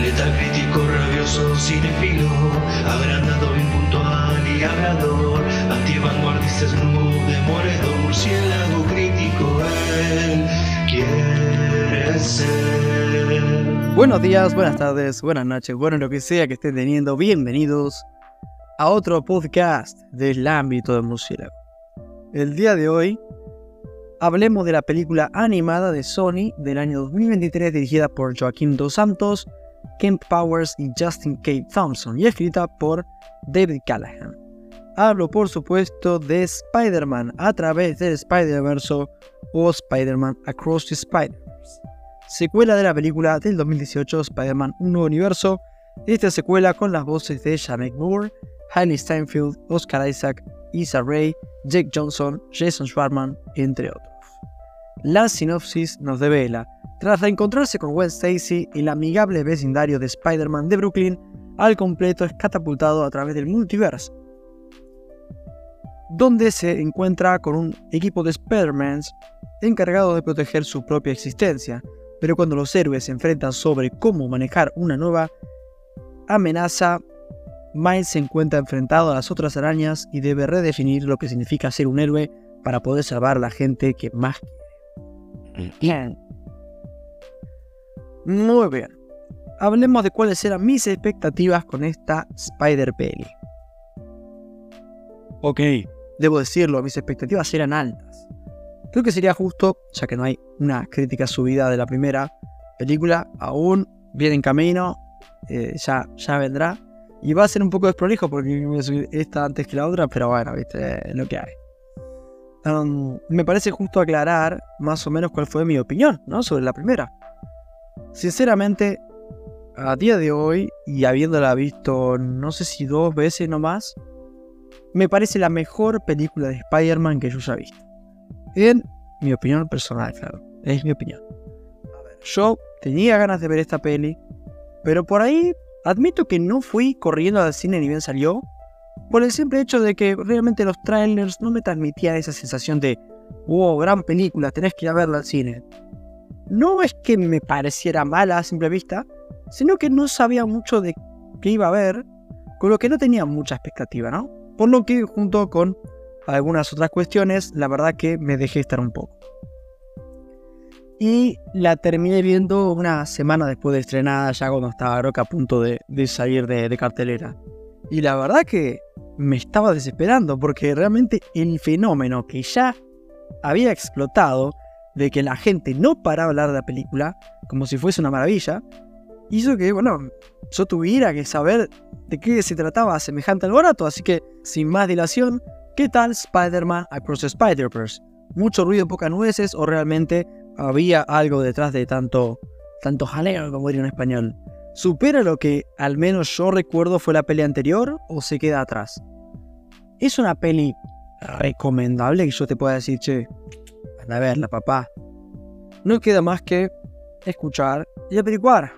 Letal crítico, rabioso, cinefilo, agrandado, impuntual y hablador, antivanguardista, snoop, demoledor, murciélago crítico, él quiere ser. Buenos días, buenas tardes, buenas noches, bueno, lo que sea que estén teniendo, bienvenidos a otro podcast del ámbito del murciélago. El día de hoy hablemos de la película animada de Sony del año 2023 dirigida por Joaquín Dos Santos, Ken Powers y Justin K. Thompson y escrita por David Callahan. Hablo por supuesto de Spider-Man a través del Spider-Verse o Spider-Man Across the Spider-Verse, secuela de la película del 2018 Spider-Man Un Nuevo Universo. Esta secuela con las voces de Shamek Moore, Hailey Steinfeld, Oscar Isaac, Issa Rae, Jake Johnson, Jason Schwartzman, entre otros. La sinopsis nos devela, tras reencontrarse con Gwen Stacy, el amigable vecindario de Spider-Man de Brooklyn, al completo es catapultado a través del multiverso, donde se encuentra con un equipo de Spider-Mans encargado de proteger su propia existencia, pero cuando los héroes se enfrentan sobre cómo manejar una nueva amenaza, Miles se encuentra enfrentado a las otras arañas y debe redefinir lo que significa ser un héroe para poder salvar a la gente que más quiere. Muy bien. Hablemos de cuáles eran mis expectativas con esta Spider Peli. Ok, debo decirlo, mis expectativas eran altas. Creo que sería justo, ya que no hay una crítica subida de la primera película, aún viene en camino, eh, ya, ya vendrá. Y va a ser un poco desprolijo porque voy a subir esta antes que la otra, pero bueno, viste, es lo que hay. Um, me parece justo aclarar más o menos cuál fue mi opinión ¿no? sobre la primera. Sinceramente, a día de hoy, y habiéndola visto no sé si dos veces nomás, me parece la mejor película de Spider-Man que yo haya visto. En mi opinión personal, claro. Es mi opinión. yo tenía ganas de ver esta peli, pero por ahí Admito que no fui corriendo al cine ni bien salió, por el simple hecho de que realmente los trailers no me transmitían esa sensación de, wow, gran película, tenés que ir a verla al cine. No es que me pareciera mala a simple vista, sino que no sabía mucho de qué iba a ver, con lo que no tenía mucha expectativa, ¿no? Por lo que junto con algunas otras cuestiones, la verdad que me dejé estar un poco y la terminé viendo una semana después de estrenada, ya cuando estaba Roca a punto de, salir de, cartelera. Y la verdad que me estaba desesperando porque realmente el fenómeno que ya había explotado de que la gente no paraba de hablar de la película como si fuese una maravilla, hizo que, bueno, yo tuviera que saber de qué se trataba semejante alboroto, así que, sin más dilación, ¿qué tal Spider-Man Across Spider-Verse? ¿Mucho ruido, pocas nueces o realmente había algo detrás de tanto, tanto jaleo, como diría en español. ¿Supera lo que al menos yo recuerdo fue la peli anterior o se queda atrás? Es una peli recomendable que yo te pueda decir, che, a verla, papá. No queda más que escuchar y averiguar.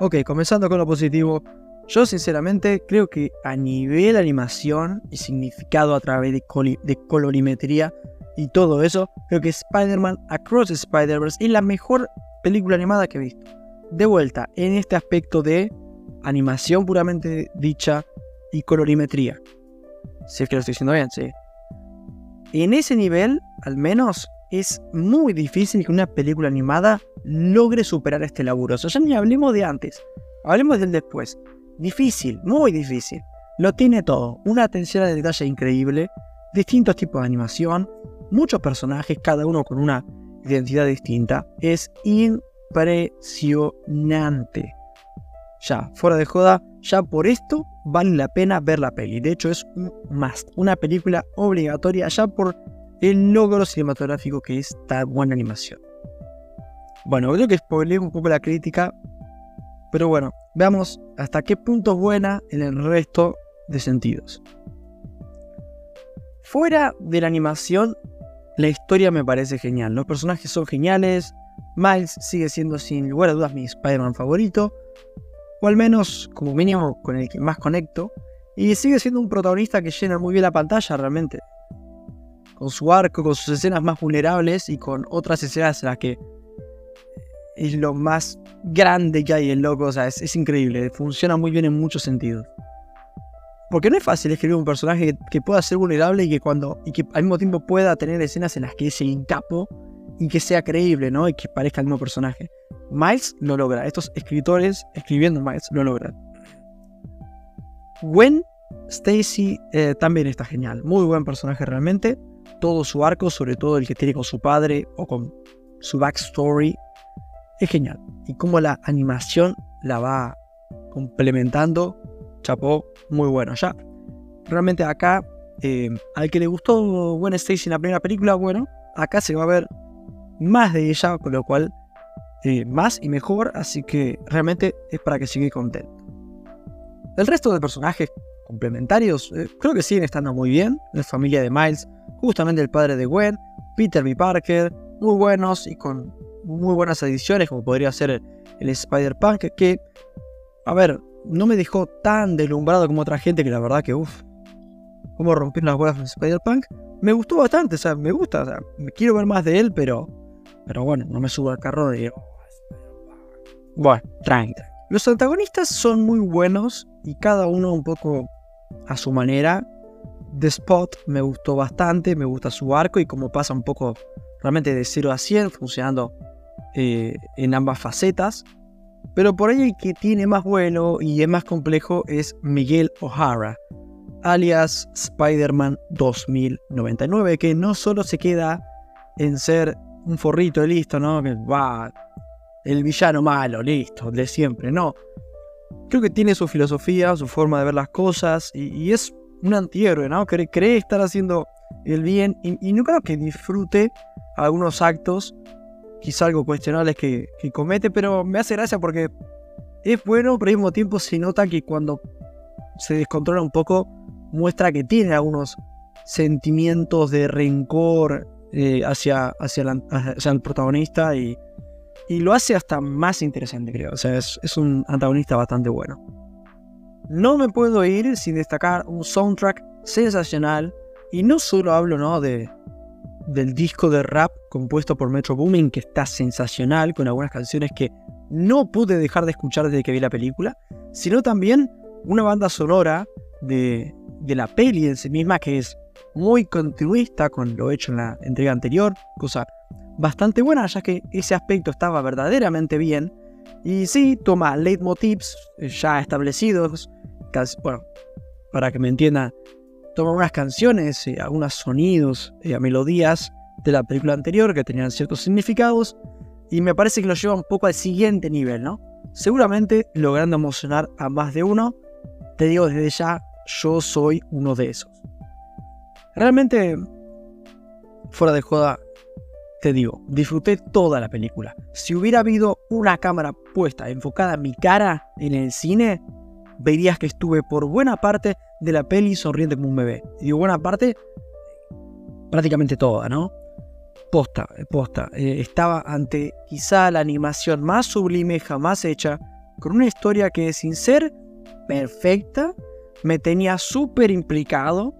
Ok, comenzando con lo positivo, yo sinceramente creo que a nivel animación y significado a través de, colorimetría y todo eso, creo que Spider-Man Across Spider-Verse es la mejor película animada que he visto. De vuelta, en este aspecto de animación puramente dicha y colorimetría. Si es que lo estoy diciendo bien, sí. En ese nivel, al menos, es muy difícil que una película animada logre superar este laburo. O sea, ya ni hablemos de antes, hablemos del después. Difícil, muy difícil. Lo tiene todo. Una atención al detalle increíble, distintos tipos de animación, muchos personajes, cada uno con una identidad distinta. Es impresionante. Fuera de joda, ya por esto vale la pena ver la peli. De hecho, es un must, una película obligatoria ya por el logro cinematográfico que es tan buena animación. Bueno, creo que spoileé un poco la crítica, pero bueno, veamos hasta qué punto es buena en el resto de sentidos. Fuera de la animación, la historia me parece genial. Los personajes son geniales. Miles sigue siendo sin lugar a dudas mi Spider-Man favorito. O al menos, como mínimo, con el que más conecto. Y sigue siendo un protagonista que llena muy bien la pantalla realmente. Con su arco, con sus escenas más vulnerables y con otras escenas en las que es lo más grande que hay el loco, o sea, es, increíble, funciona muy bien en muchos sentidos. Porque no es fácil escribir un personaje que, pueda ser vulnerable y que cuando. y que al mismo tiempo pueda tener escenas en las que es el capo y que sea creíble, ¿no? Y que parezca el mismo personaje. Miles lo logra. Estos escritores escribiendo Miles lo logran. Gwen Stacy eh, también está genial. Muy buen personaje realmente. Todo su arco, sobre todo el que tiene con su padre o con su backstory, es genial. Y cómo la animación la va complementando chapó, muy bueno. Ya, realmente acá, eh, al que le gustó Gwen Stacy en la primera película, bueno, acá se va a ver más de ella, con lo cual eh, más y mejor, así que realmente es para que siga contento. El resto de personajes complementarios eh, creo que siguen estando muy bien. La familia de Miles, justamente el padre de Gwen, Peter B. Parker, muy buenos y con muy buenas ediciones, como podría ser el, Spider-Punk, que, a ver, no me dejó tan deslumbrado como otra gente que la verdad que, uff, cómo romper las huevas en Spider-Punk. Me gustó bastante, o sea, me gusta, o sea, quiero ver más de él, pero, pero bueno, no me subo al carro de... Bueno, tranqui. Los antagonistas son muy buenos y cada uno un poco a su manera. The Spot me gustó bastante, me gusta su arco y cómo pasa un poco realmente de 0 a 100 funcionando eh, en ambas facetas. Pero por ahí el que tiene más vuelo y es más complejo es Miguel O'Hara, alias Spider-Man 2099, que no solo se queda en ser un forrito listo, ¿no? Que va, el villano malo, listo, de siempre, no. Creo que tiene su filosofía, su forma de ver las cosas y, es un antihéroe, ¿no? Cree, estar haciendo el bien y, no creo que disfrute algunos actos quizá algo cuestionable que, que comete, pero me hace gracia porque es bueno, pero al mismo tiempo se nota que cuando se descontrola un poco, muestra que tiene algunos sentimientos de rencor eh, hacia, hacia, el protagonista y, y, lo hace hasta más interesante, creo. O sea, es, es, un antagonista bastante bueno. No me puedo ir sin destacar un soundtrack sensacional y no solo hablo ¿no? de, del disco de rap compuesto por Metro Booming, que está sensacional, con algunas canciones que no pude dejar de escuchar desde que vi la película, sino también una banda sonora de, de la peli en sí misma que es muy continuista con lo hecho en la entrega anterior, cosa bastante buena, ya que ese aspecto estaba verdaderamente bien. Y sí, toma leitmotivs ya establecidos, bueno, para que me entiendan, toma unas canciones, eh, algunos sonidos, eh, melodías de la película anterior que tenían ciertos significados y me parece que lo lleva un poco al siguiente nivel, ¿no? Seguramente logrando emocionar a más de uno. Te digo desde ya, yo soy uno de esos. Realmente, fuera de joda, te digo, disfruté toda la película. Si hubiera habido una cámara puesta enfocada en mi cara en el cine, verías que estuve por buena parte de la peli sonriente como un bebé. Y digo buena parte, prácticamente toda, ¿no? Posta, posta. Eh, estaba ante quizá la animación más sublime jamás hecha, con una historia que sin ser perfecta, me tenía súper implicado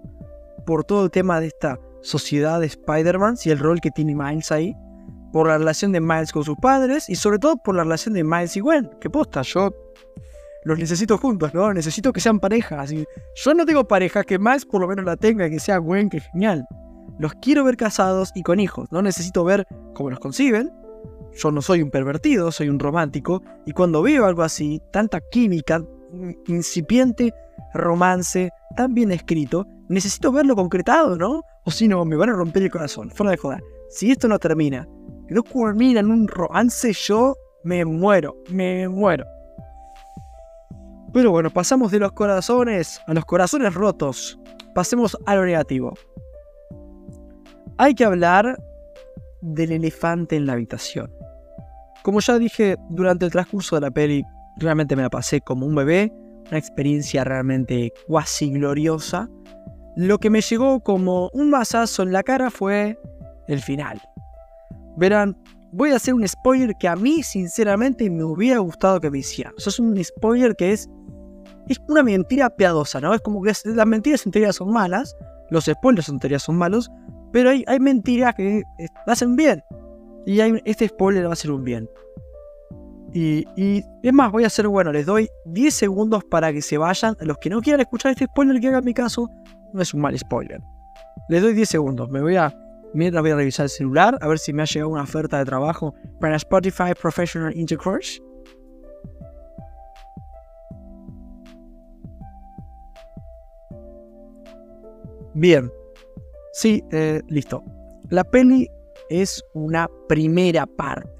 por todo el tema de esta sociedad de Spider-Man y el rol que tiene Miles ahí, por la relación de Miles con sus padres y sobre todo por la relación de Miles y Gwen, que posta, yo los necesito juntos, ¿no? Necesito que sean parejas. yo no tengo pareja, que más por lo menos la tenga, que sea Gwen, que genial. Los quiero ver casados y con hijos. No necesito ver cómo los conciben. Yo no soy un pervertido, soy un romántico. Y cuando veo algo así, tanta química, incipiente romance, tan bien escrito, necesito verlo concretado, ¿no? O si no, me van a romper el corazón. Fuera de joder. Si esto no termina, no culmina en un romance, yo me muero, me muero. Pero bueno, pasamos de los corazones a los corazones rotos. Pasemos a lo negativo. Hay que hablar del elefante en la habitación. Como ya dije durante el transcurso de la peli, realmente me la pasé como un bebé, una experiencia realmente cuasi gloriosa. Lo que me llegó como un masazo en la cara fue el final. Verán, voy a hacer un spoiler que a mí sinceramente me hubiera gustado que me hicieran. Eso es un spoiler que es es una mentira piadosa, ¿no? Es como que las mentiras en teoría son malas, los spoilers en teoría son malos, pero hay, hay mentiras que hacen bien. Y este spoiler va a ser un bien. Y, y es más, voy a ser bueno, les doy 10 segundos para que se vayan. Los que no quieran escuchar este spoiler que haga mi caso, no es un mal spoiler. Les doy 10 segundos, me voy a... Mientras voy a revisar el celular, a ver si me ha llegado una oferta de trabajo para Spotify Professional Intercourse. Bien. Sí, eh, listo. La peli es una primera parte.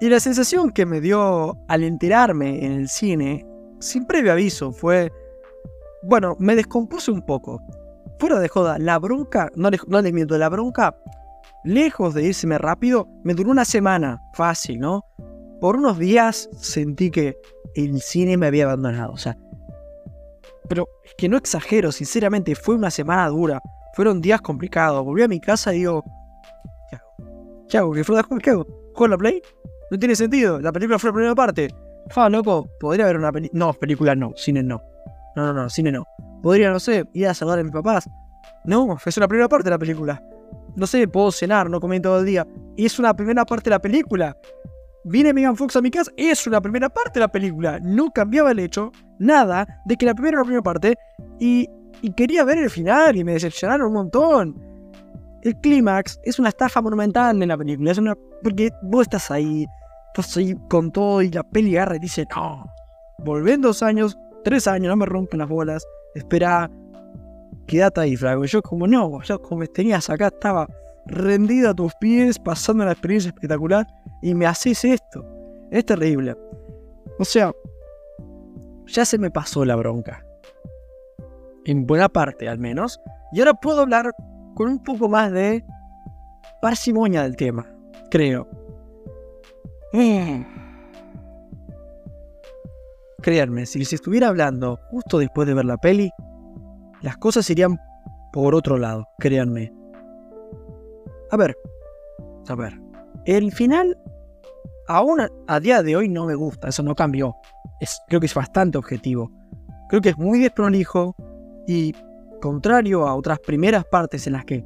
Y la sensación que me dio al enterarme en el cine, sin previo aviso, fue... Bueno, me descompuse un poco. Fuera de joda, la bronca, no les, no miento, la bronca, lejos de irseme rápido, me duró una semana, fácil, ¿no? Por unos días sentí que el cine me había abandonado, o sea... Pero es que no exagero, sinceramente, fue una semana dura. Fueron días complicados. Volví a mi casa y digo, ¿qué hago? ¿Qué hago? ¿Qué, fue, ¿Qué hago? ¿Juego la Play? No tiene sentido. La película fue la primera parte. Fa, loco, podría haber una película. No, película no, cine no. No, no, no, cine no. Podría, no sé, ir a saludar a mis papás. No, es una primera parte de la película. No sé, puedo cenar, no comer todo el día. Es una primera parte de la película. Viene Megan Fox a mi casa, es una primera parte de la película. No cambiaba el hecho, nada, de que la primera era la primera parte. Y, y quería ver el final y me decepcionaron un montón. El clímax es una estafa monumental en la película. Es una. Porque vos estás ahí, estás ahí con todo y la peli agarra y dice: No, volvé dos años, tres años, no me rompen las bolas. Espera, quédate ahí, flaco. Yo, como no, yo como me tenías acá, estaba rendido a tus pies, pasando una experiencia espectacular y me haces esto. Es terrible. O sea, ya se me pasó la bronca. En buena parte, al menos. Y ahora puedo hablar con un poco más de parsimonia del tema, creo. Mm. Créanme, si les estuviera hablando justo después de ver la peli, las cosas irían por otro lado, créanme. A ver, a ver, el final aún a, día de hoy no me gusta, eso no cambió. Creo que es bastante objetivo. Creo que es muy desprolijo y contrario a otras primeras partes en las que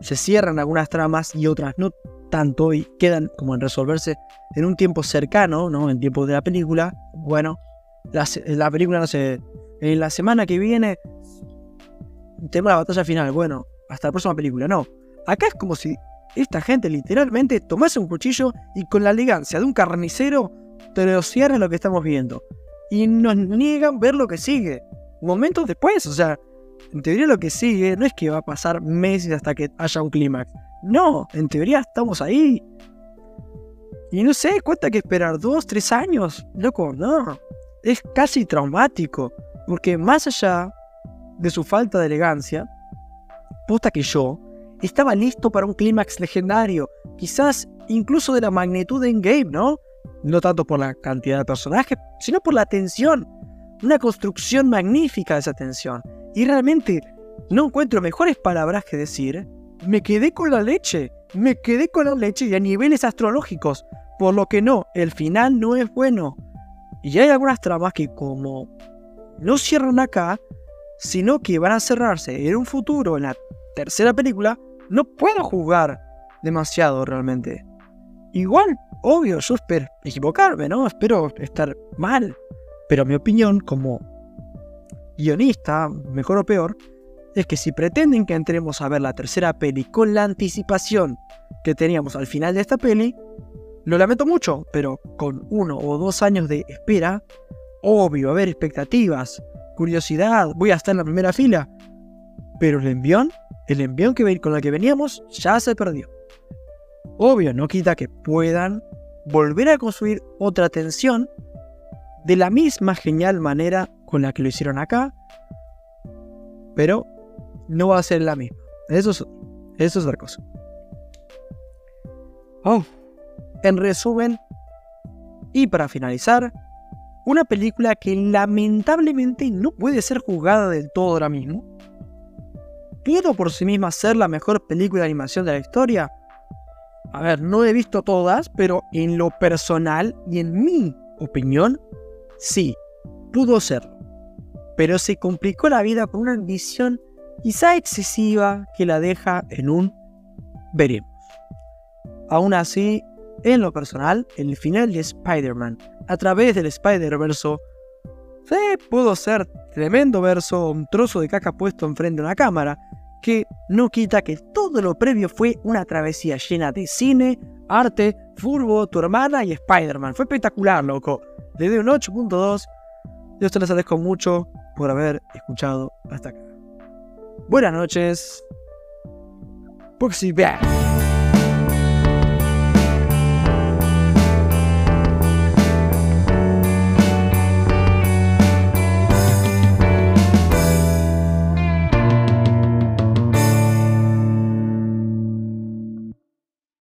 se cierran algunas tramas y otras no tanto y quedan como en resolverse en un tiempo cercano, ¿no? En tiempo de la película. Bueno, la, la película no sé, en la semana que viene de la batalla final. Bueno, hasta la próxima película. No, acá es como si esta gente literalmente tomase un cuchillo y con la elegancia de un carnicero troceara lo que estamos viendo. Y nos niegan ver lo que sigue. Momentos después, o sea, en teoría lo que sigue no es que va a pasar meses hasta que haya un clímax. No, en teoría estamos ahí. Y no sé, cuenta que esperar dos, tres años. Loco, no. Es casi traumático. Porque más allá de su falta de elegancia, puesta que yo estaba listo para un clímax legendario, quizás incluso de la magnitud de Endgame, ¿no? No tanto por la cantidad de personajes, sino por la tensión. Una construcción magnífica de esa tensión. Y realmente no encuentro mejores palabras que decir, me quedé con la leche, me quedé con la leche y a niveles astrológicos, por lo que no, el final no es bueno. Y hay algunas tramas que como no cierran acá, sino que van a cerrarse en un futuro, en la tercera película, no puedo jugar demasiado realmente. Igual, obvio, yo espero equivocarme, ¿no? Espero estar mal. Pero mi opinión como guionista, mejor o peor, es que si pretenden que entremos a ver la tercera peli con la anticipación que teníamos al final de esta peli, lo lamento mucho, pero con uno o dos años de espera, obvio, a ver expectativas, curiosidad, voy a estar en la primera fila. Pero el envión, el envión que, con el que veníamos, ya se perdió. Obvio, no quita que puedan volver a construir otra tensión de la misma genial manera con la que lo hicieron acá, pero no va a ser la misma. Eso es, eso es otra cosa. Oh, en resumen, y para finalizar, una película que lamentablemente no puede ser juzgada del todo ahora mismo. ¿Puedo por sí misma ser la mejor película de animación de la historia? A ver, no he visto todas, pero en lo personal y en mi opinión, sí, pudo serlo. Pero se complicó la vida con una ambición quizá excesiva que la deja en un veremos. Aún así, en lo personal, el final de Spider-Man a través del Spider-Verso sí, pudo ser tremendo verso, un trozo de caca puesto enfrente de una cámara, que no quita que todo lo previo fue una travesía llena de cine, arte, furbo, tu hermana y Spider-Man. Fue espectacular, loco. Le doy un 8.2. Yo te les agradezco mucho por haber escuchado hasta acá. Buenas noches. Boxy Back.